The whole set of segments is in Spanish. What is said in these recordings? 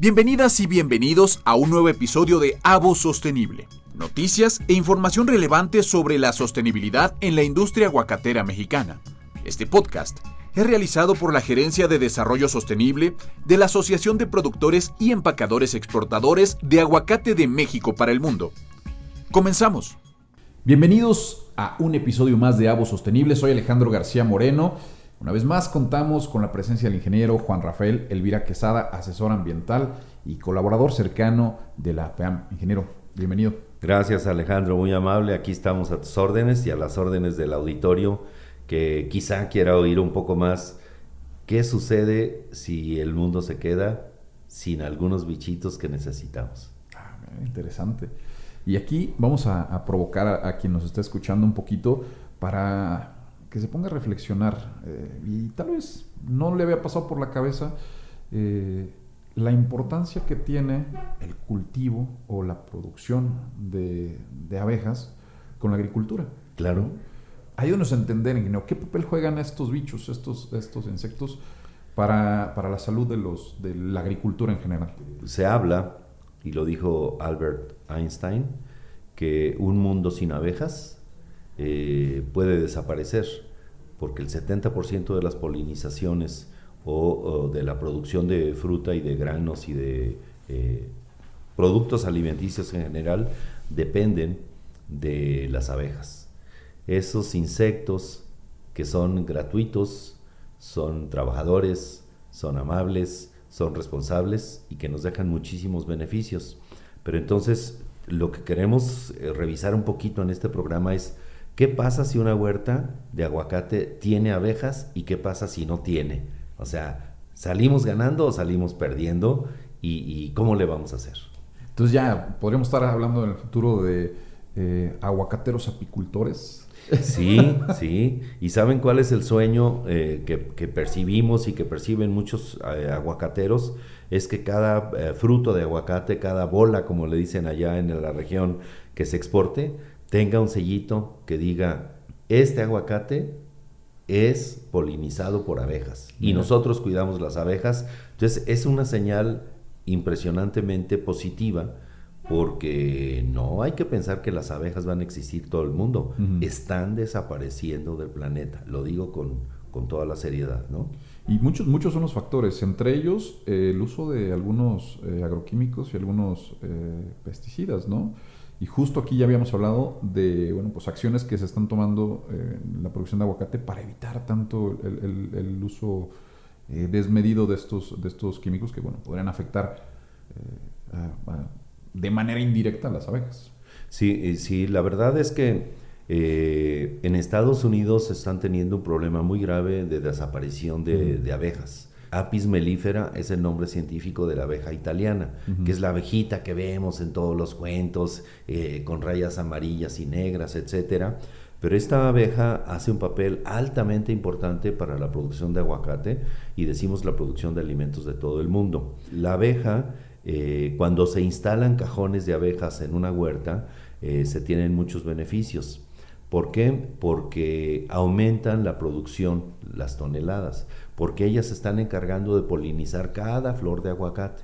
Bienvenidas y bienvenidos a un nuevo episodio de Avo Sostenible. Noticias e información relevante sobre la sostenibilidad en la industria aguacatera mexicana. Este podcast es realizado por la Gerencia de Desarrollo Sostenible de la Asociación de Productores y Empacadores Exportadores de Aguacate de México para el Mundo. Comenzamos. Bienvenidos a un episodio más de Avo Sostenible. Soy Alejandro García Moreno. Una vez más contamos con la presencia del ingeniero Juan Rafael Elvira Quesada, asesor ambiental y colaborador cercano de la APAM. Ingeniero, bienvenido. Gracias Alejandro, muy amable. Aquí estamos a tus órdenes y a las órdenes del auditorio que quizá quiera oír un poco más qué sucede si el mundo se queda sin algunos bichitos que necesitamos. Ah, interesante. Y aquí vamos a, provocar a, quien nos está escuchando un poquito para que se ponga a reflexionar. Eh, y tal vez no le había pasado por la cabeza eh, la importancia que tiene el cultivo o la producción de, abejas con la agricultura. Claro. Ayúdanos a entender, ¿qué papel juegan estos bichos, estos, estos insectos para, la salud de, los, de la agricultura en general? Se habla, y lo dijo Albert Einstein, que un mundo sin abejas eh, puede desaparecer, porque el 70% de las polinizaciones o, de la producción de fruta y de granos y de eh, productos alimenticios en general dependen de las abejas esos insectos que son gratuitos, son trabajadores, son amables, son responsables y que nos dejan muchísimos beneficios. Pero entonces lo que queremos eh, revisar un poquito en este programa es qué pasa si una huerta de aguacate tiene abejas y qué pasa si no tiene. O sea, ¿salimos ganando o salimos perdiendo? ¿Y, cómo le vamos a hacer? Entonces ya podríamos estar hablando en el futuro de eh, aguacateros apicultores. Sí, sí. ¿Y saben cuál es el sueño eh, que, percibimos y que perciben muchos eh, aguacateros? Es que cada eh, fruto de aguacate, cada bola, como le dicen allá en la región que se exporte, tenga un sellito que diga, este aguacate es polinizado por abejas y nosotros cuidamos las abejas. Entonces es una señal impresionantemente positiva porque no hay que pensar que las abejas van a existir todo el mundo, están desapareciendo del planeta, lo digo con, con, toda la seriedad, ¿no? Y muchos, muchos son los factores, entre ellos eh, el uso de algunos eh, agroquímicos y algunos eh, pesticidas, ¿no? Y justo aquí ya habíamos hablado de bueno, pues acciones que se están tomando en la producción de aguacate para evitar tanto el, el, uso desmedido de estos, de estos químicos que bueno, podrían afectar a de manera indirecta las abejas. Sí, sí, la verdad es que eh, en Estados Unidos están teniendo un problema muy grave de desaparición de, abejas. Apis mellifera es el nombre científico de la abeja italiana, que es la abejita que vemos en todos los cuentos, eh, con rayas amarillas y negras, etc. Pero esta abeja hace un papel altamente importante para la producción de aguacate y decimos la producción de alimentos de todo el mundo. La abeja eh, cuando se instalan cajones de abejas en una huerta, eh, se tienen muchos beneficios. ¿Por qué? Porque aumentan la producción, las toneladas, porque ellas se están encargando de polinizar cada flor de aguacate.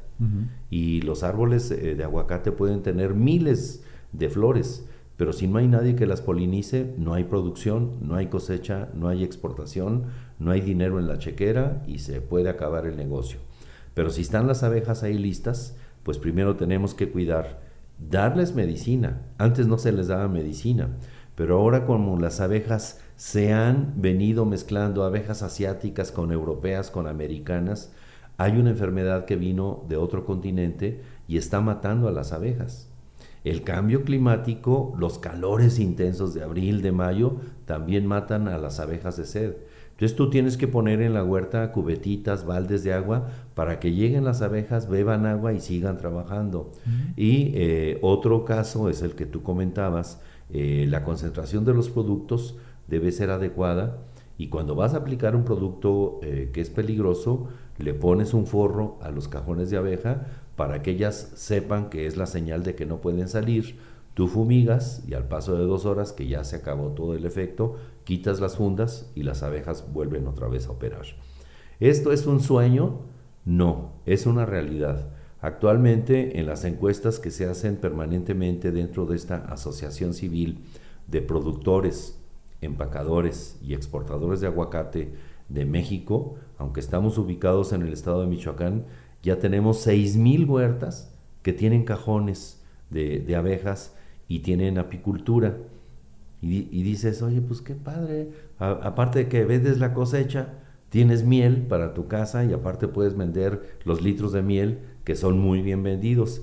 Y los árboles eh, de aguacate pueden tener miles de flores, pero si no hay nadie que las polinice, no hay producción, no hay cosecha, no hay exportación, no hay dinero en la chequera y se puede acabar el negocio. Pero si están las abejas ahí listas, pues primero tenemos que cuidar, darles medicina. Antes no se les daba medicina, pero ahora como las abejas se han venido mezclando, abejas asiáticas con europeas, con americanas, hay una enfermedad que vino de otro continente y está matando a las abejas. El cambio climático, los calores intensos de abril, de mayo, también matan a las abejas de sed. Entonces tú tienes que poner en la huerta cubetitas, baldes de agua para que lleguen las abejas, beban agua y sigan trabajando. Y eh, otro caso es el que tú comentabas, eh, la concentración de los productos debe ser adecuada y cuando vas a aplicar un producto eh, que es peligroso, le pones un forro a los cajones de abeja para que ellas sepan que es la señal de que no pueden salir Tú fumigas y al paso de dos horas, que ya se acabó todo el efecto, quitas las fundas y las abejas vuelven otra vez a operar. ¿Esto es un sueño? No, es una realidad. Actualmente, en las encuestas que se hacen permanentemente dentro de esta asociación civil de productores, empacadores y exportadores de aguacate de México, aunque estamos ubicados en el estado de Michoacán, ya tenemos 6.000 huertas que tienen cajones de, abejas y tienen apicultura. Y, dices, oye, pues qué padre, aparte de que vendes la cosecha, tienes miel para tu casa y aparte puedes vender los litros de miel que son muy bien vendidos.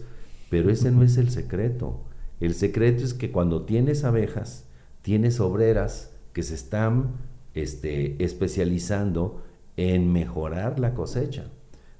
Pero ese no es el secreto. El secreto es que cuando tienes abejas, tienes obreras que se están este, especializando en mejorar la cosecha.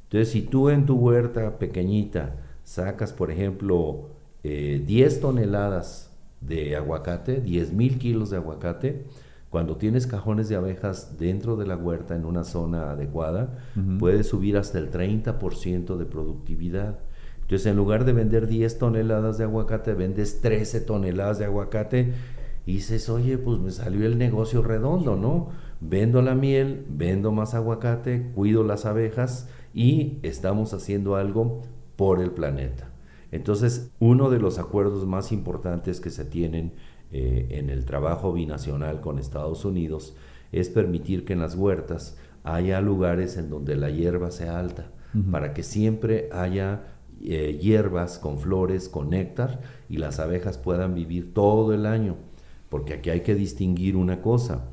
Entonces, si tú en tu huerta pequeñita sacas, por ejemplo, 10 eh, toneladas de aguacate, 10 mil kilos de aguacate, cuando tienes cajones de abejas dentro de la huerta en una zona adecuada, puedes subir hasta el 30% de productividad. Entonces, en lugar de vender 10 toneladas de aguacate, vendes 13 toneladas de aguacate y dices, oye, pues me salió el negocio redondo, ¿no? Vendo la miel, vendo más aguacate, cuido las abejas y estamos haciendo algo por el planeta. Entonces, uno de los acuerdos más importantes que se tienen eh, en el trabajo binacional con Estados Unidos es permitir que en las huertas haya lugares en donde la hierba sea alta, para que siempre haya eh, hierbas con flores, con néctar, y las abejas puedan vivir todo el año. Porque aquí hay que distinguir una cosa.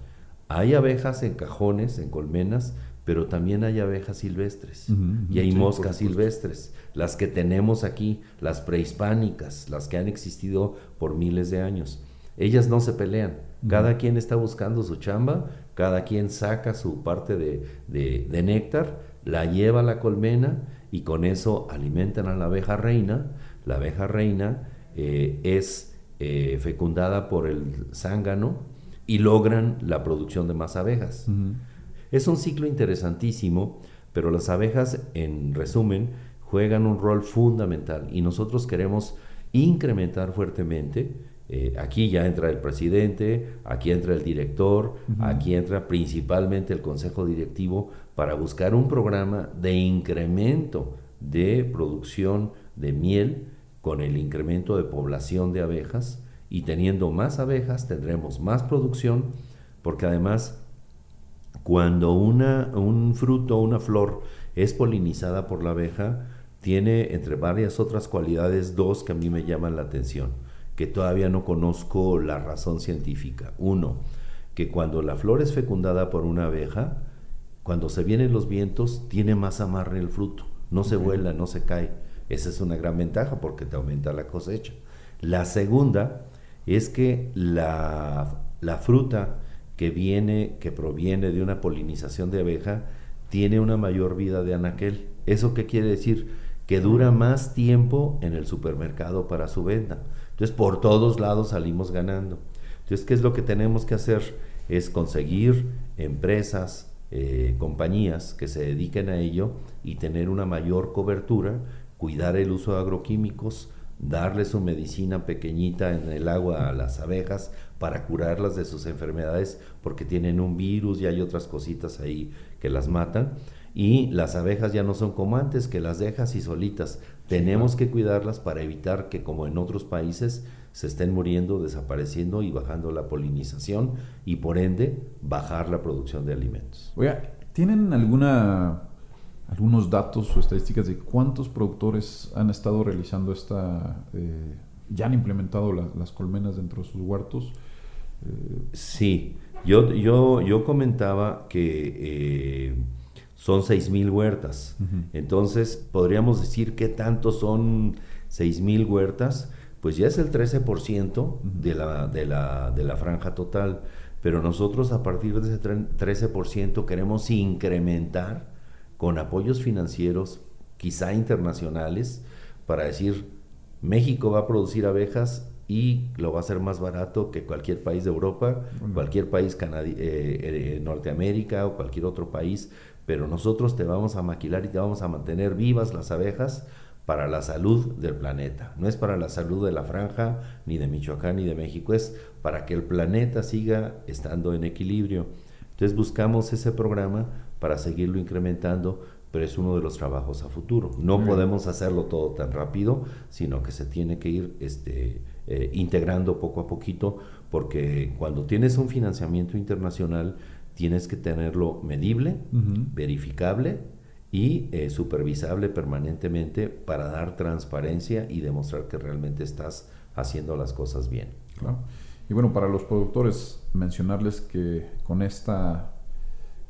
Hay abejas en cajones, en colmenas, pero también hay abejas silvestres y hay moscas silvestres, las que tenemos aquí, las prehispánicas, las que han existido por miles de años. Ellas no se pelean, cada quien está buscando su chamba, cada quien saca su parte de, néctar, la lleva a la colmena y con eso alimentan a la abeja reina. La abeja reina eh, es eh, fecundada por el zángano y logran la producción de más abejas. Es un ciclo interesantísimo, pero las abejas, en resumen, juegan un rol fundamental y nosotros queremos incrementar fuertemente. Eh, aquí ya entra el presidente, aquí entra el director, aquí entra principalmente el consejo directivo para buscar un programa de incremento de producción de miel con el incremento de población de abejas y teniendo más abejas tendremos más producción porque además cuando una, un fruto o una flor es polinizada por la abeja, tiene entre varias otras cualidades dos que a mí me llaman la atención, que todavía no conozco la razón científica. Uno, que cuando la flor es fecundada por una abeja, cuando se vienen los vientos, tiene más amarre el fruto, no se vuela, no se cae esa es una gran ventaja porque te aumenta la cosecha. La segunda es que la, fruta que viene, que proviene de una polinización de abeja, tiene una mayor vida de anaquel. ¿Eso qué quiere decir? Que dura más tiempo en el supermercado para su venta. Entonces, por todos lados salimos ganando. Entonces, ¿qué es lo que tenemos que hacer? Es conseguir empresas, eh, compañías que se dediquen a ello y tener una mayor cobertura cuidar el uso de agroquímicos, darle su medicina pequeñita en el agua a las abejas para curarlas de sus enfermedades porque tienen un virus y hay otras cositas ahí que las matan. Y las abejas ya no son como antes, que las dejas y solitas. Tenemos que cuidarlas para evitar que, como en otros países, se estén muriendo, desapareciendo y bajando la polinización y por ende bajar la producción de alimentos. Oiga, ¿tienen alguna algunos datos o estadísticas de cuántos productores han estado realizando esta, eh, ya han implementado las colmenas dentro de sus huertos. Eh, sí, yo, yo, yo comentaba que eh, son 6.000 huertas, entonces podríamos decir que tanto son 6.000 huertas, pues ya es el 13% de la, de, la, de la franja total, pero nosotros a partir de ese 13% queremos incrementar con apoyos financieros, quizá internacionales, para decir, México va a producir abejas y lo va a hacer más barato que cualquier país de Europa, cualquier país eh, eh, Norteamérica o cualquier otro país, pero nosotros te vamos a maquilar y te vamos a mantener vivas las abejas para la salud del planeta. No es para la salud de la franja, ni de Michoacán, ni de México, es para que el planeta siga estando en equilibrio. Entonces buscamos ese programa para seguirlo incrementando, pero es uno de los trabajos a futuro. No podemos hacerlo todo tan rápido, sino que se tiene que ir este, eh, integrando poco a poquito, porque cuando tienes un financiamiento internacional, tienes que tenerlo medible, verificable y eh, supervisable permanentemente para dar transparencia y demostrar que realmente estás haciendo las cosas bien. Y bueno, para los productores, mencionarles que con esta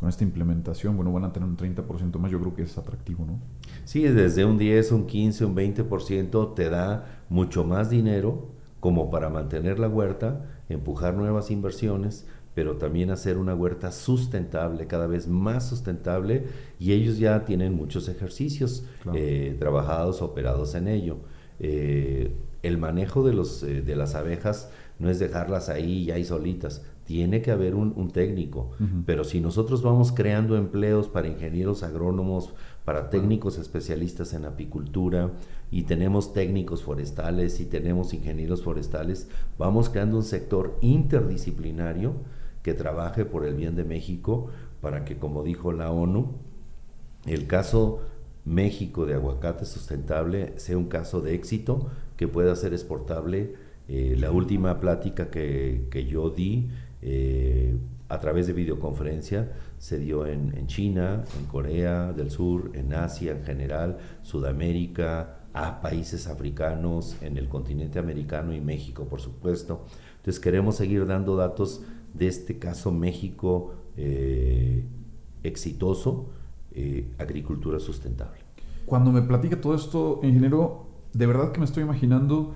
con esta implementación, bueno, van a tener un 30% más, yo creo que es atractivo, ¿no? Sí, desde un 10, un 15, un 20% te da mucho más dinero como para mantener la huerta, empujar nuevas inversiones, pero también hacer una huerta sustentable, cada vez más sustentable, y ellos ya tienen muchos ejercicios eh, trabajados, operados en ello. Eh, el manejo de, los, eh, de las abejas no es dejarlas ahí ya ahí solitas, tiene que haber un, técnico, pero si nosotros vamos creando empleos para ingenieros agrónomos, para técnicos especialistas en apicultura y tenemos técnicos forestales y tenemos ingenieros forestales, vamos creando un sector interdisciplinario que trabaje por el bien de México para que, como dijo la ONU, el caso México de aguacate sustentable sea un caso de éxito que pueda ser exportable. Eh, la última plática que, que yo di eh, a través de videoconferencia se dio en, China, en Corea del Sur, en Asia en general, Sudamérica, a países africanos, en el continente americano y México, por supuesto. Entonces queremos seguir dando datos de este caso México eh, exitoso, eh, agricultura sustentable. Cuando me platica todo esto, ingeniero, de verdad que me estoy imaginando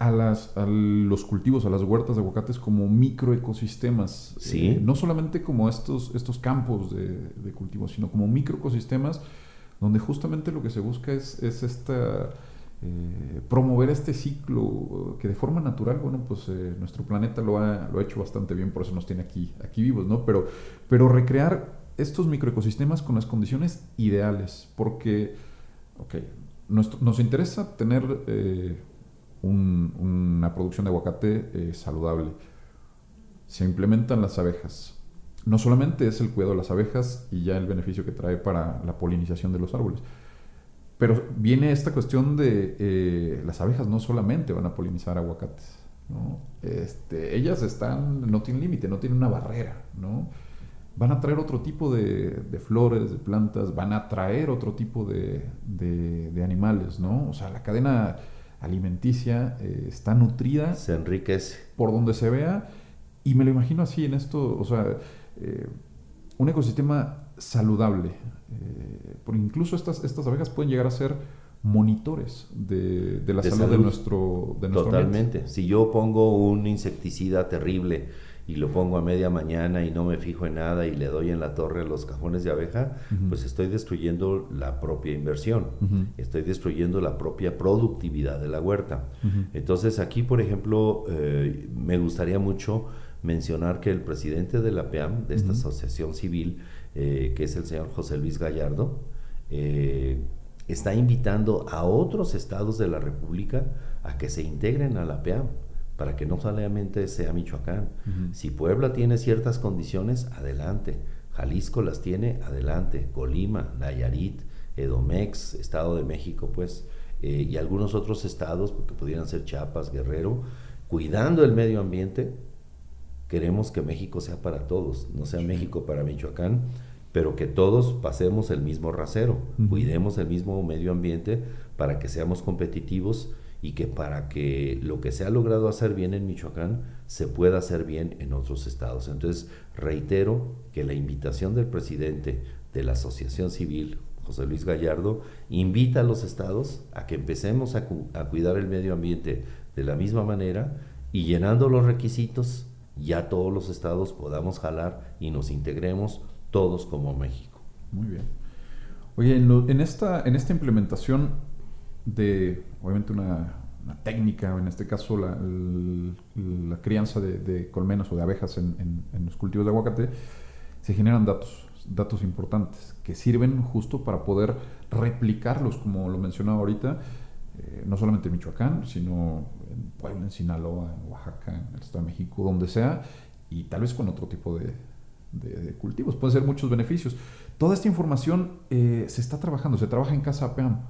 a, las, a los cultivos, a las huertas de aguacates como microecosistemas. Sí. Eh, no solamente como estos, estos campos de, de cultivo, sino como microecosistemas donde justamente lo que se busca es, es esta... Eh, promover este ciclo que de forma natural, bueno, pues eh, nuestro planeta lo ha, lo ha, hecho bastante bien, por eso nos tiene aquí, aquí vivos, ¿no? Pero, pero recrear estos microecosistemas con las condiciones ideales, porque, ok, nos interesa tener una producción de aguacate eh, saludable. Se implementan las abejas. No solamente es el cuidado de las abejas y ya el beneficio que trae para la polinización de los árboles, pero viene esta cuestión de eh, las abejas no solamente van a polinizar aguacates, este, ellas están, no tienen límite, no tienen una barrera, ¿no? Van a traer otro tipo de, flores, de plantas, van a traer otro tipo de, de, animales, ¿no? O sea, la cadena alimenticia, eh, está nutrida. Se enriquece. Por donde se vea. Y me lo imagino así en esto, o sea, eh, un ecosistema saludable. Eh, porque incluso estas, estas abejas pueden llegar a ser monitores de, la salud, de nuestro, de nuestro Totalmente. Si yo pongo un insecticida terrible y lo pongo a media mañana y no me fijo en nada y le doy en la torre a los cajones de abeja, pues estoy destruyendo la propia inversión, estoy destruyendo la propia productividad de la huerta. Entonces aquí, por ejemplo, eh, me gustaría mucho mencionar que el presidente de la PEAM, de esta asociación civil, eh, que es el señor José Luis Gallardo, eh, está invitando a otros estados de la República a que se integren a la PEAM para que no solamente sea Michoacán. Si Puebla tiene ciertas condiciones, adelante. Jalisco las tiene, adelante. Colima, Nayarit, Edomex, Estado de México, pues, eh, y algunos otros estados, porque pudieran ser Chiapas, Guerrero, cuidando el medio ambiente, queremos que México sea para todos, no sea México para Michoacán, pero que todos pasemos el mismo rasero, cuidemos el mismo medio ambiente para que seamos competitivos y que para que lo que se ha logrado hacer bien en Michoacán se pueda hacer bien en otros estados. Entonces, reitero que la invitación del presidente de la Asociación Civil, José Luis Gallardo, invita a los estados a que empecemos a, cuidar el medio ambiente de la misma manera y llenando los requisitos, ya todos los estados podamos jalar y nos integremos todos como México. Muy bien. Oye, en, esta, en esta implementación de, obviamente, una, técnica, en este caso la, crianza de, colmenas o de abejas en, los cultivos de aguacate, se generan datos, datos importantes que sirven justo para poder replicarlos, como lo mencionaba ahorita, eh, no solamente en Michoacán, sino en Puebla, en Sinaloa, en Oaxaca, en el Estado de México, donde sea, y tal vez con otro tipo de, de cultivos. Pueden ser muchos beneficios. Toda esta información eh, se está trabajando, se trabaja en Casa APAM,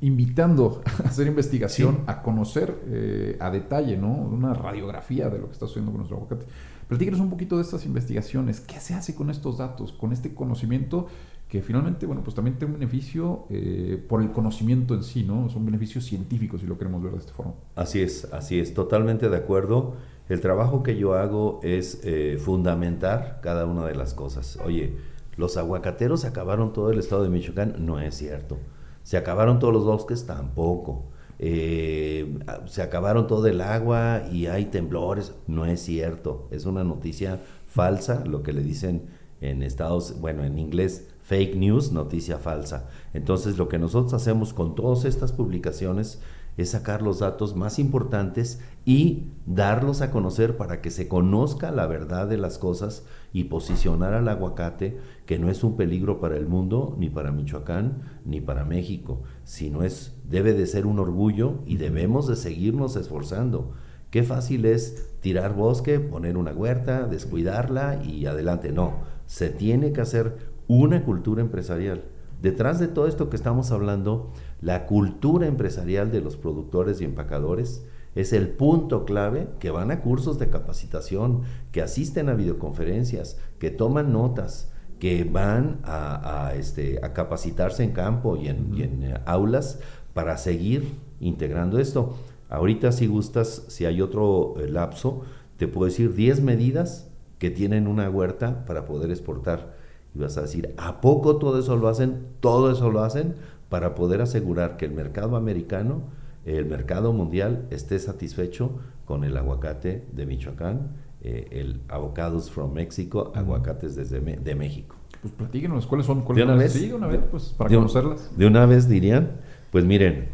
invitando a hacer investigación, a conocer eh, a detalle, ¿no? Una radiografía de lo que está sucediendo con nuestro aguacate. Platíquenos un poquito de estas investigaciones. ¿Qué se hace con estos datos, con este conocimiento que finalmente, bueno, pues también tiene un beneficio eh, por el conocimiento en sí, ¿no? Son beneficios científicos, si lo queremos ver de esta forma. Así es, así es, totalmente de acuerdo. El trabajo que yo hago es eh, fundamentar cada una de las cosas. Oye, los aguacateros acabaron todo el estado de Michoacán, no es cierto. Se acabaron todos los bosques, tampoco. Eh, se acabaron todo el agua y hay temblores. No es cierto, es una noticia falsa, lo que le dicen en Estados, bueno, en inglés, fake news, noticia falsa. Entonces, lo que nosotros hacemos con todas estas publicaciones es sacar los datos más importantes y darlos a conocer para que se conozca la verdad de las cosas y posicionar al aguacate que no es un peligro para el mundo, ni para Michoacán, ni para México, sino es debe de ser un orgullo y debemos de seguirnos esforzando. Qué fácil es tirar bosque, poner una huerta, descuidarla y adelante. No, se tiene que hacer una cultura empresarial. Detrás de todo esto que estamos hablando, la cultura empresarial de los productores y empacadores es el punto clave que van a cursos de capacitación, que asisten a videoconferencias, que toman notas, que van a, este, a capacitarse en campo y en, eh, aulas para seguir integrando esto. Ahorita si gustas, si hay otro eh, lapso, te puedo decir 10 medidas que tienen una huerta para poder exportar. Y vas a decir, ¿a poco todo eso lo hacen? Todo eso lo hacen para poder asegurar que el mercado americano, el mercado mundial, esté satisfecho con el aguacate de Michoacán, eh, el avocados from Mexico, aguacates desde de México. Pues platíquenos, ¿cuáles son? ¿Cuáles ¿De una vez? Sí, de una vez, pues, para conocerlas. De una vez dirían, pues miren,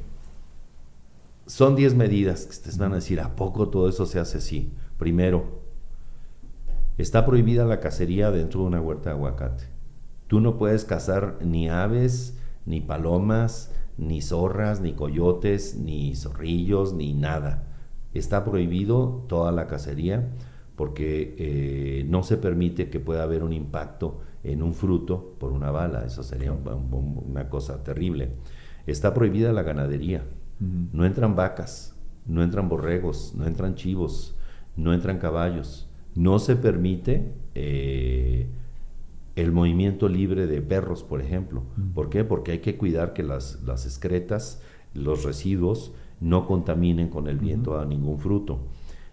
son 10 medidas que ustedes van a decir, ¿a poco todo eso se hace así? Primero, está prohibida la cacería dentro de una huerta de aguacate. Tú no puedes cazar ni aves, ni palomas, ni zorras, ni coyotes, ni zorrillos, ni nada. Está prohibido toda la cacería porque eh, no se permite que pueda haber un impacto en un fruto por una bala. Eso sería una cosa terrible. Está prohibida la ganadería. No entran vacas, no entran borregos, no entran chivos, no entran caballos. No se permite eh, el movimiento libre de perros, por ejemplo. ¿Por qué? Porque hay que cuidar que las, las excretas, los residuos, no contaminen con el viento a ningún fruto.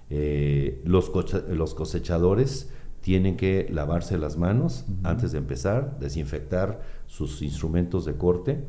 Eh, los, los, cosechadores tienen que lavarse las manos antes de empezar, desinfectar sus instrumentos de corte.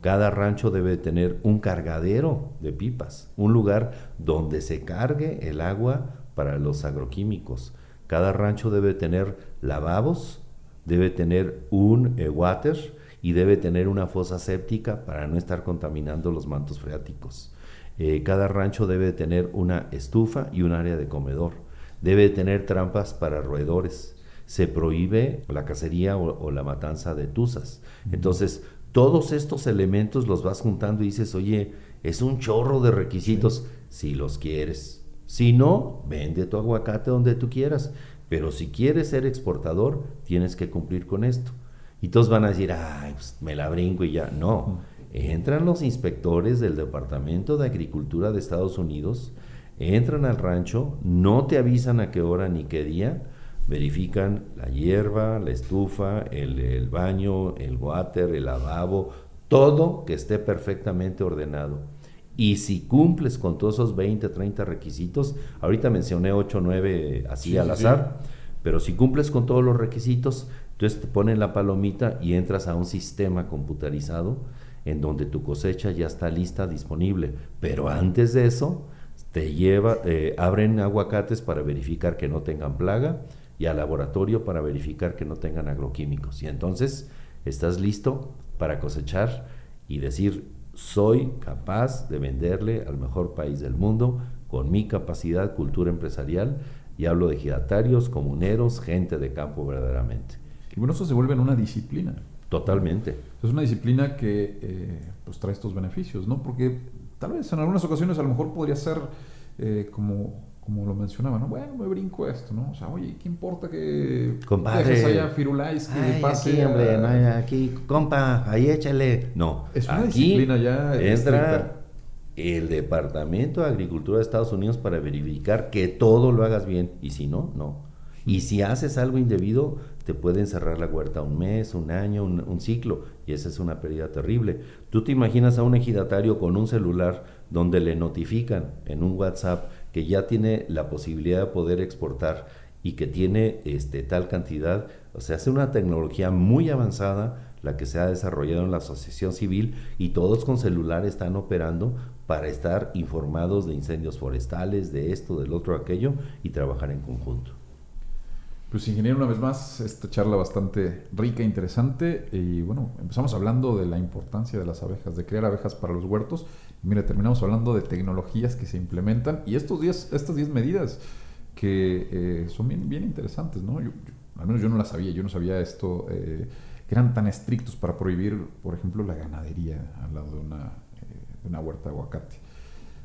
Cada rancho debe tener un cargadero de pipas, un lugar donde se cargue el agua para los agroquímicos. Cada rancho debe tener lavabos debe tener un eh, water y debe tener una fosa séptica para no estar contaminando los mantos freáticos. Eh, cada rancho debe tener una estufa y un área de comedor. Debe tener trampas para roedores. Se prohíbe la cacería o, la matanza de tuzas. Entonces, todos estos elementos los vas juntando y dices, oye, es un chorro de requisitos si los quieres. Si no, vende tu aguacate donde tú quieras. Pero si quieres ser exportador, tienes que cumplir con esto. Y todos van a decir, ay, pues, me la brinco y ya. No, entran los inspectores del Departamento de Agricultura de Estados Unidos, entran al rancho, no te avisan a qué hora ni qué día, verifican la hierba, la estufa, el, el baño, el water, el lavabo, todo que esté perfectamente ordenado. Y si cumples con todos esos 20, 30 requisitos, ahorita mencioné 8, 9 así al azar, pero si cumples con todos los requisitos, entonces te ponen la palomita y entras a un sistema computarizado en donde tu cosecha ya está lista, disponible. Pero antes de eso, te lleva, eh, abren aguacates para verificar que no tengan plaga y al laboratorio para verificar que no tengan agroquímicos. Y entonces estás listo para cosechar y decir, soy capaz de venderle al mejor país del mundo con mi capacidad, cultura empresarial, y hablo de giratarios, comuneros, gente de campo verdaderamente. Y bueno, eso se vuelve en una disciplina. Totalmente. Es una disciplina que eh, pues trae estos beneficios, ¿no? Porque tal vez en algunas ocasiones a lo mejor podría ser eh, como, como lo mencionaba, ¿no? Bueno, me brinco esto, ¿no? O sea, oye, ¿qué importa que Compadre, dejes allá Firulais que Ay, pase aquí, hombre, no, aquí, compa, ahí échale. No, Es una aquí disciplina ya entra el Departamento de Agricultura de Estados Unidos para verificar que todo lo hagas bien y si no, no. Y si haces algo indebido, te pueden cerrar la huerta un mes, un año, un, un ciclo, y esa es una pérdida terrible. Tú te imaginas a un ejidatario con un celular donde le notifican en un WhatsApp que ya tiene la posibilidad de poder exportar y que tiene este, tal cantidad, o sea, es una tecnología muy avanzada la que se ha desarrollado en la asociación civil y todos con celular están operando para estar informados de incendios forestales, de esto, del otro, aquello y trabajar en conjunto. Pues ingeniero, una vez más, esta charla bastante rica, interesante. Y bueno, empezamos hablando de la importancia de las abejas, de crear abejas para los huertos. Y mire, terminamos hablando de tecnologías que se implementan y estos 10 estas 10 medidas que eh, son bien, bien interesantes, ¿no? Yo- yo- al menos yo no las sabía, yo no sabía esto, eh, que eran tan estrictos para prohibir, por ejemplo, la ganadería al lado de una, eh, de una huerta de aguacate.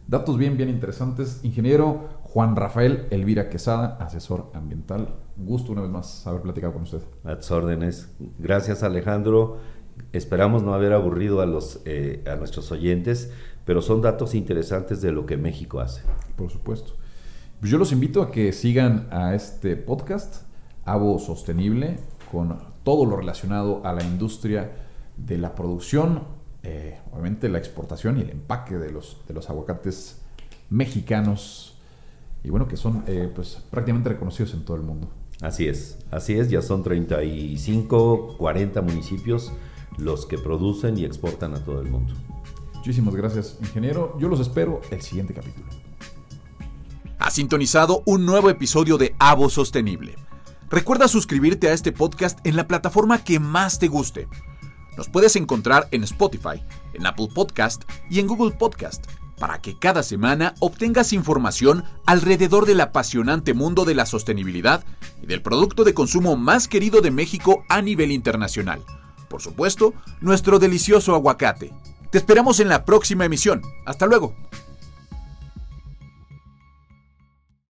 Datos bien, bien interesantes. Ingeniero Juan Rafael Elvira Quesada, asesor ambiental. Gusto una vez más haber platicado con usted. A tus órdenes. Gracias Alejandro. Esperamos no haber aburrido a, los, eh, a nuestros oyentes, pero son datos interesantes de lo que México hace. Por supuesto. Pues yo los invito a que sigan a este podcast, Avo Sostenible, con todo lo relacionado a la industria de la producción, eh, obviamente la exportación y el empaque de los, de los aguacates mexicanos. Y bueno, que son eh, pues, prácticamente reconocidos en todo el mundo. Así es, así es, ya son 35, 40 municipios los que producen y exportan a todo el mundo. Muchísimas gracias, ingeniero. Yo los espero el siguiente capítulo. Ha sintonizado un nuevo episodio de Avo Sostenible. Recuerda suscribirte a este podcast en la plataforma que más te guste. Nos puedes encontrar en Spotify, en Apple Podcast y en Google Podcast para que cada semana obtengas información alrededor del apasionante mundo de la sostenibilidad y del producto de consumo más querido de México a nivel internacional. Por supuesto, nuestro delicioso aguacate. Te esperamos en la próxima emisión. Hasta luego.